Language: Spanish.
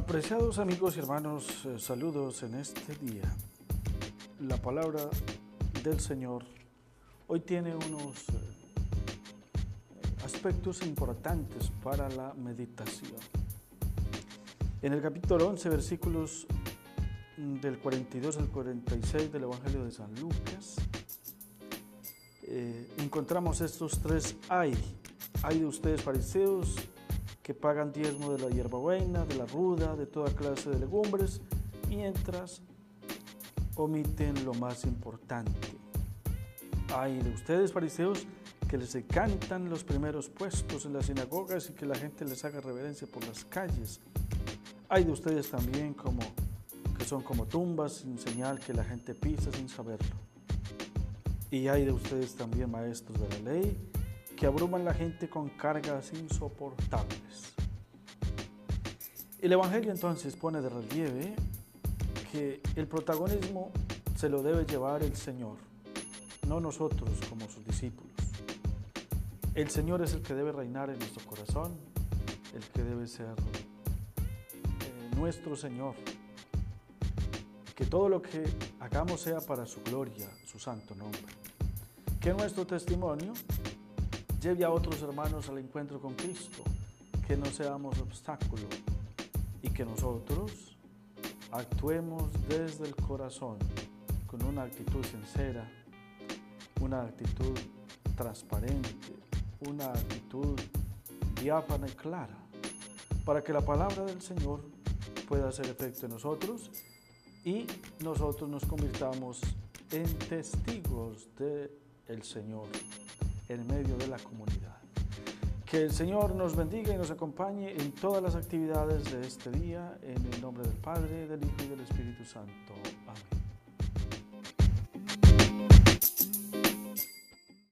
Apreciados amigos y hermanos, eh, saludos en este día. La palabra del Señor hoy tiene unos eh, aspectos importantes para la meditación. En el capítulo 11, versículos mm, del 42 al 46 del Evangelio de San Lucas, eh, encontramos estos tres hay. Hay de ustedes fariseos que pagan diezmo de la hierbabuena, de la ruda, de toda clase de legumbres, mientras omiten lo más importante. Hay de ustedes, fariseos, que les encantan los primeros puestos en las sinagogas y que la gente les haga reverencia por las calles. Hay de ustedes también como que son como tumbas sin señal que la gente pisa sin saberlo. Y hay de ustedes también maestros de la ley que abruman la gente con cargas insoportables. El Evangelio entonces pone de relieve que el protagonismo se lo debe llevar el Señor, no nosotros como sus discípulos. El Señor es el que debe reinar en nuestro corazón, el que debe ser eh, nuestro Señor. Que todo lo que hagamos sea para su gloria, su santo nombre. Que nuestro testimonio lleve a otros hermanos al encuentro con Cristo, que no seamos obstáculo y que nosotros actuemos desde el corazón con una actitud sincera, una actitud transparente, una actitud diáfana y clara, para que la palabra del Señor pueda hacer efecto en nosotros y nosotros nos convirtamos en testigos del el Señor en medio de la comunidad. Que el Señor nos bendiga y nos acompañe en todas las actividades de este día, en el nombre del Padre, del Hijo y del Espíritu Santo. Amén.